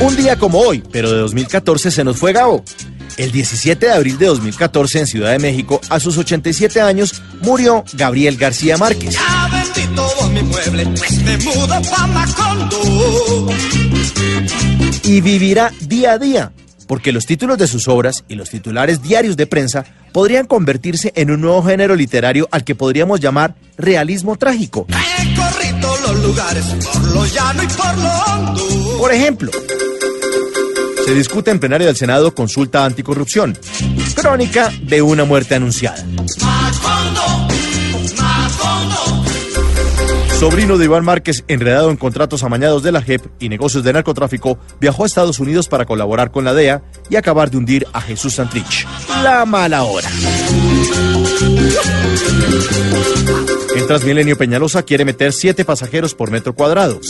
Un día como hoy, pero de 2014 se nos fue Gabo. El 17 de abril de 2014 en Ciudad de México, a sus 87 años, murió Gabriel García Márquez. Ya vendí todo mi mueble, pues me mudo y vivirá día a día, porque los títulos de sus obras y los titulares diarios de prensa podrían convertirse en un nuevo género literario al que podríamos llamar realismo trágico. He corrido los lugares por lo llano y por lo hondo. Por ejemplo, se discute en plenario del Senado consulta anticorrupción, crónica de una muerte anunciada. Sobrino de Iván Márquez, enredado en contratos amañados de la JEP y negocios de narcotráfico, viajó a Estados Unidos para colaborar con la DEA y acabar de hundir a Jesús Santrich. La mala hora. En Transmilenio Peñalosa quiere meter siete pasajeros por metro cuadrado.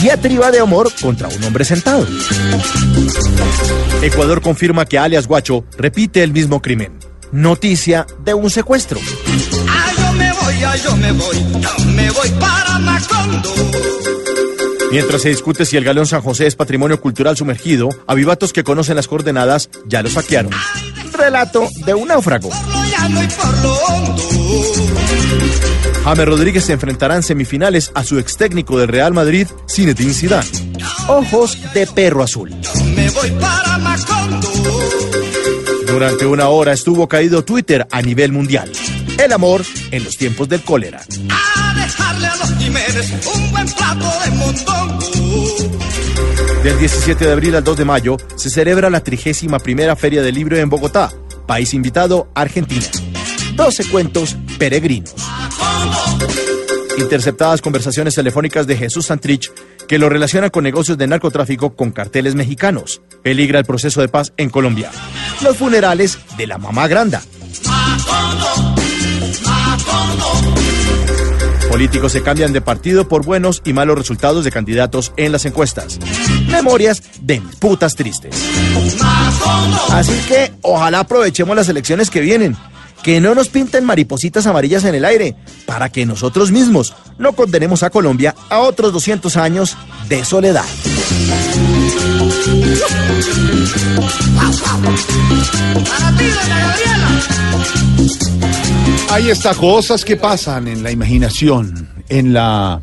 Diatriba de amor contra un hombre sentado. Ecuador confirma que alias Guacho repite el mismo crimen. Noticia de un secuestro. Ah, yo me voy, ah, yo me voy, yo me voy para Macondo. Mientras se discute si el Galeón San José es patrimonio cultural sumergido, avivatos que conocen las coordenadas ya lo saquearon. Relato de un náufrago. Por lo llano y por lo hondo. James Rodríguez se enfrentará en semifinales a su ex técnico del Real Madrid, Zinedine Zidane. Ojos de perro azul. Me voy para Macondo. Durante una hora estuvo caído Twitter a nivel mundial. El amor en los tiempos del cólera. A dejarle a los Jiménez un buen plato de mondongo. Del 17 de abril al 2 de mayo se celebra la 31 primera Feria del Libro en Bogotá. País invitado, Argentina. 12 cuentos peregrinos. Interceptadas conversaciones telefónicas de Jesús Santrich que lo relacionan con negocios de narcotráfico con carteles mexicanos. Peligra el proceso de paz en Colombia. Los funerales de la mamá granda. Políticos se cambian de partido por buenos y malos resultados de candidatos en las encuestas. Memorias de putas tristes. Así que ojalá aprovechemos las elecciones que vienen. Que no nos pinten maripositas amarillas en el aire, para que nosotros mismos no condenemos a Colombia a otros 200 años de soledad. Hay estas cosas que pasan en la imaginación, en la